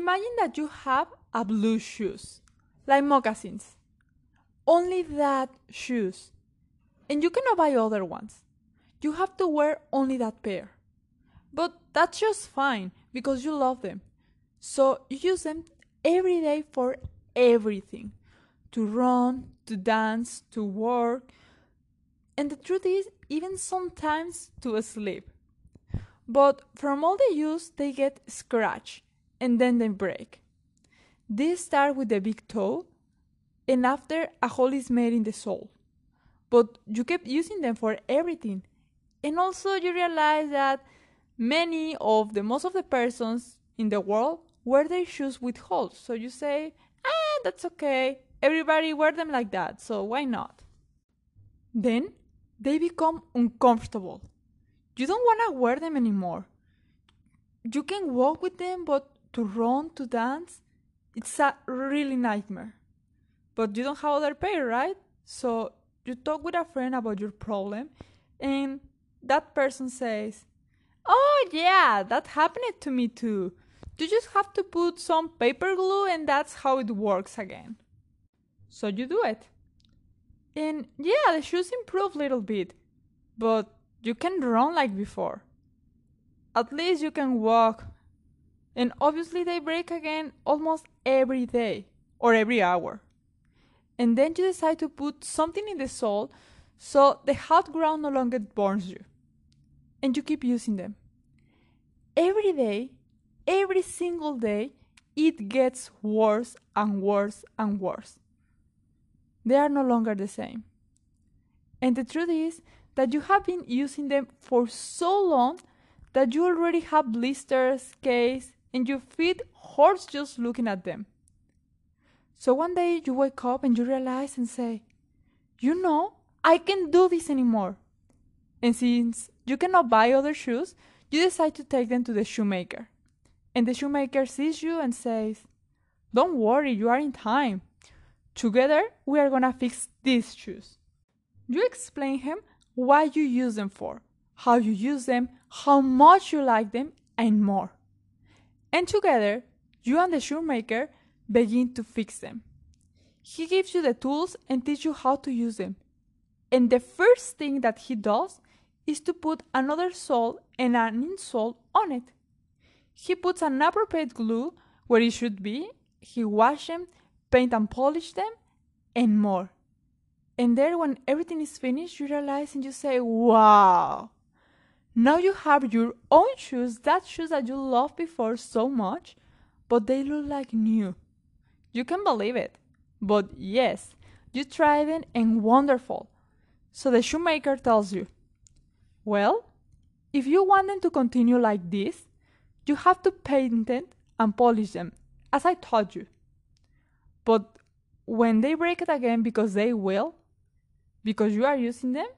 Imagine that you have a blue shoes, like moccasins. Only that shoes. And you cannot buy other ones. You have to wear only that pair. But that's just fine because you love them. So you use them every day for everything to run, to dance, to work, and the truth is, even sometimes to sleep. But from all the use, they get scratched and then they break. These start with the big toe, and after a hole is made in the sole. But you keep using them for everything. And also you realize that many of the most of the persons in the world wear their shoes with holes. So you say, ah, that's okay. Everybody wear them like that, so why not? Then they become uncomfortable. You don't want to wear them anymore. You can walk with them, but to run, to dance, it's a really nightmare. But you don't have other pair, right? So you talk with a friend about your problem, and that person says, Oh, yeah, that happened to me too. You just have to put some paper glue, and that's how it works again. So you do it. And yeah, the shoes improve a little bit, but you can run like before. At least you can walk and obviously, they break again almost every day or every hour. And then you decide to put something in the soil so the hot ground no longer burns you. And you keep using them. Every day, every single day, it gets worse and worse and worse. They are no longer the same. And the truth is that you have been using them for so long that you already have blisters, scars, and your feet hurts just looking at them. So one day you wake up and you realize and say, You know, I can't do this anymore. And since you cannot buy other shoes, you decide to take them to the shoemaker. And the shoemaker sees you and says, Don't worry, you are in time. Together, we are gonna fix these shoes. You explain him why you use them for, how you use them, how much you like them, and more and together, you and the shoemaker begin to fix them. He gives you the tools and teaches you how to use them. And the first thing that he does is to put another sole and an insole on it. He puts an appropriate glue where it should be, he washes them, paint and polish them, and more. And there, when everything is finished, you realize and you say, Wow, now you have your own shoes, that shoes that you loved before so much, but they look like new. You can believe it. But yes, you tried them and wonderful. So the shoemaker tells you, well, if you want them to continue like this, you have to paint them and polish them, as I taught you. But when they break it again, because they will, because you are using them,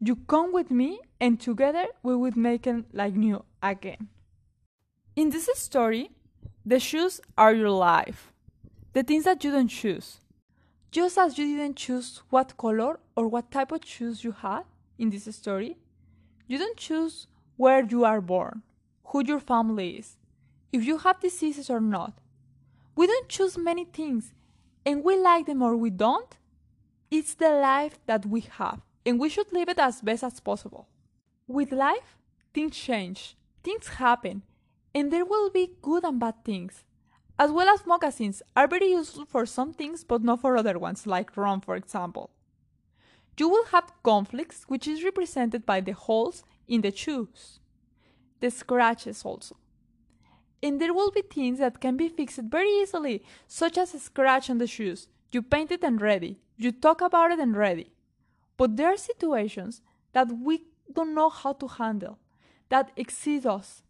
you come with me, and together we would make it like new again. In this story, the shoes are your life, the things that you don't choose. Just as you didn't choose what color or what type of shoes you had in this story, you don't choose where you are born, who your family is, if you have diseases or not. We don't choose many things, and we like them or we don't. It's the life that we have and we should live it as best as possible. With life, things change, things happen, and there will be good and bad things. As well as moccasins are very useful for some things but not for other ones, like rum, for example. You will have conflicts, which is represented by the holes in the shoes, the scratches also. And there will be things that can be fixed very easily, such as a scratch on the shoes. You paint it and ready. You talk about it and ready. But there are situations that we don't know how to handle, that exceed us.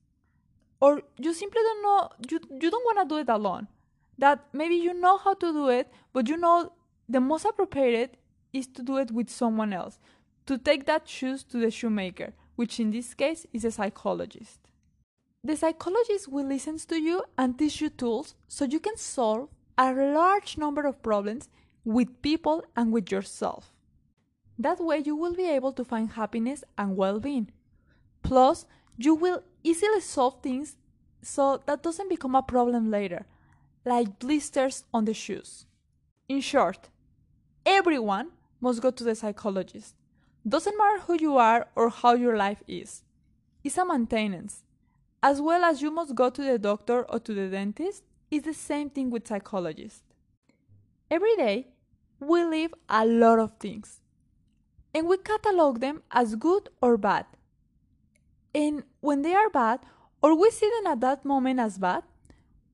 or you simply don't know you, you don't want to do it alone. That maybe you know how to do it but you know the most appropriate is to do it with someone else to take that shoes to the shoemaker which in this case is a psychologist. The psychologist will listen to you and teach you tools so you can solve a large number of problems with people and with yourself that way you will be able to find happiness and well-being plus you will easily solve things so that doesn't become a problem later, like blisters on the shoes. In short, everyone must go to the psychologist. Doesn't matter who you are or how your life is. It's a maintenance. As well as you must go to the doctor or to the dentist, it's the same thing with psychologists. Every day, we live a lot of things, and we catalog them as good or bad. And when they are bad, or we see them at that moment as bad,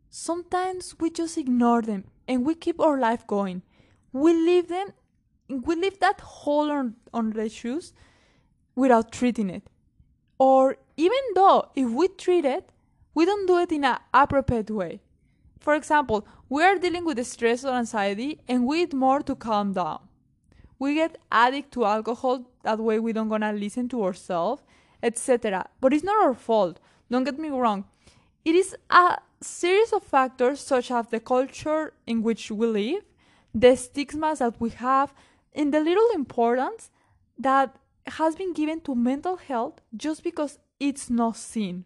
sometimes we just ignore them and we keep our life going. We leave them, we leave that hole on, on the shoes without treating it. Or even though if we treat it, we don't do it in an appropriate way. For example, we are dealing with stress or anxiety and we eat more to calm down. We get addicted to alcohol, that way we don't gonna listen to ourselves etc. But it's not our fault, don't get me wrong. It is a series of factors such as the culture in which we live, the stigmas that we have, and the little importance that has been given to mental health just because it's not seen.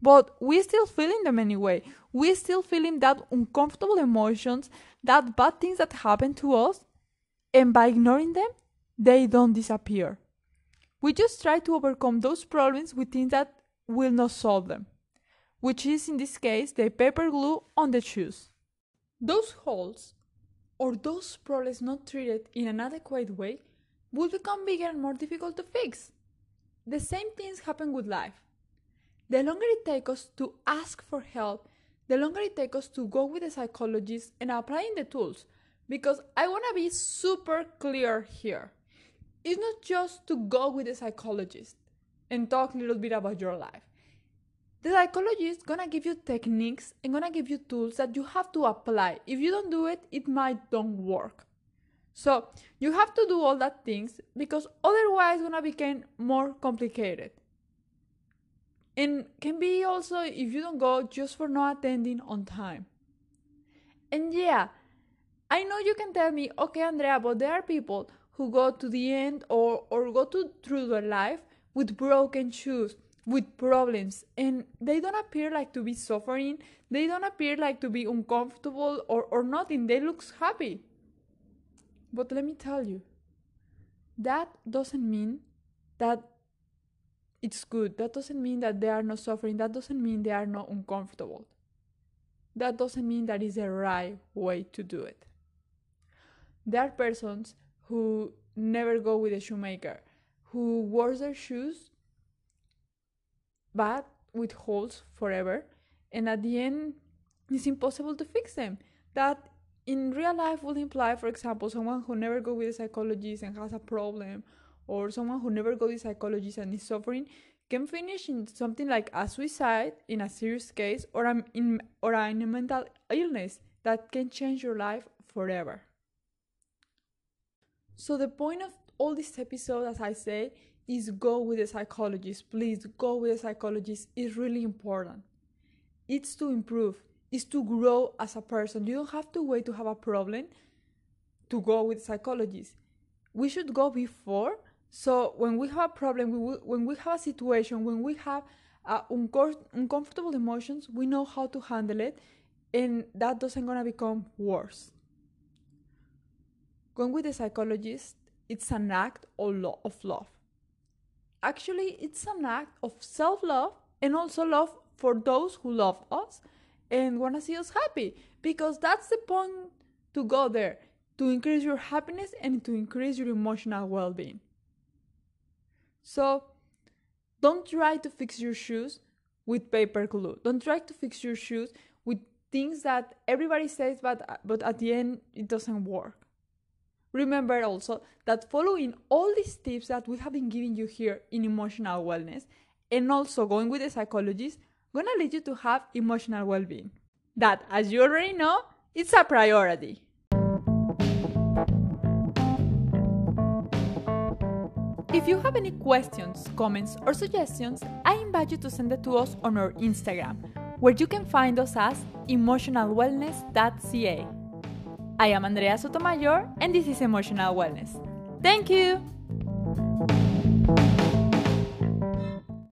But we still feeling them anyway. We still feeling that uncomfortable emotions, that bad things that happen to us, and by ignoring them, they don't disappear. We just try to overcome those problems with things that will not solve them, which is in this case the paper glue on the shoes. Those holes or those problems not treated in an adequate way will become bigger and more difficult to fix. The same things happen with life. The longer it takes us to ask for help, the longer it takes us to go with the psychologist and applying the tools. Because I want to be super clear here it's not just to go with the psychologist and talk a little bit about your life. The psychologist gonna give you techniques and gonna give you tools that you have to apply. If you don't do it, it might don't work. So you have to do all that things because otherwise it's gonna become more complicated. And can be also if you don't go just for not attending on time. And yeah, I know you can tell me, okay, Andrea, but there are people who go to the end or, or go to through their life with broken shoes with problems and they don't appear like to be suffering. They don't appear like to be uncomfortable or, or nothing. They look happy. But let me tell you that doesn't mean that it's good. That doesn't mean that they are not suffering. That doesn't mean they are not uncomfortable. That doesn't mean that is the right way to do it there are persons who never go with a shoemaker, who wears their shoes but with holes forever, and at the end, it's impossible to fix them. That in real life would imply, for example, someone who never go with a psychologist and has a problem, or someone who never go with a psychologist and is suffering, can finish in something like a suicide in a serious case, or in or in a mental illness that can change your life forever. So the point of all this episode, as I say, is go with a psychologist. Please go with a psychologist. It's really important. It's to improve. It's to grow as a person. You don't have to wait to have a problem to go with a psychologist. We should go before. So when we have a problem, we when we have a situation, when we have uh, uncomfortable emotions, we know how to handle it, and that doesn't gonna become worse. Going with a psychologist, it's an act of love. Actually, it's an act of self love and also love for those who love us and want to see us happy because that's the point to go there to increase your happiness and to increase your emotional well being. So, don't try to fix your shoes with paper glue. Don't try to fix your shoes with things that everybody says, but, but at the end, it doesn't work. Remember also that following all these tips that we have been giving you here in emotional wellness and also going with a psychologist gonna lead you to have emotional well being. That, as you already know, it's a priority. If you have any questions, comments, or suggestions, I invite you to send it to us on our Instagram, where you can find us as emotionalwellness.ca. I am Andrea Sotomayor, and this is Emotional Wellness. Thank you!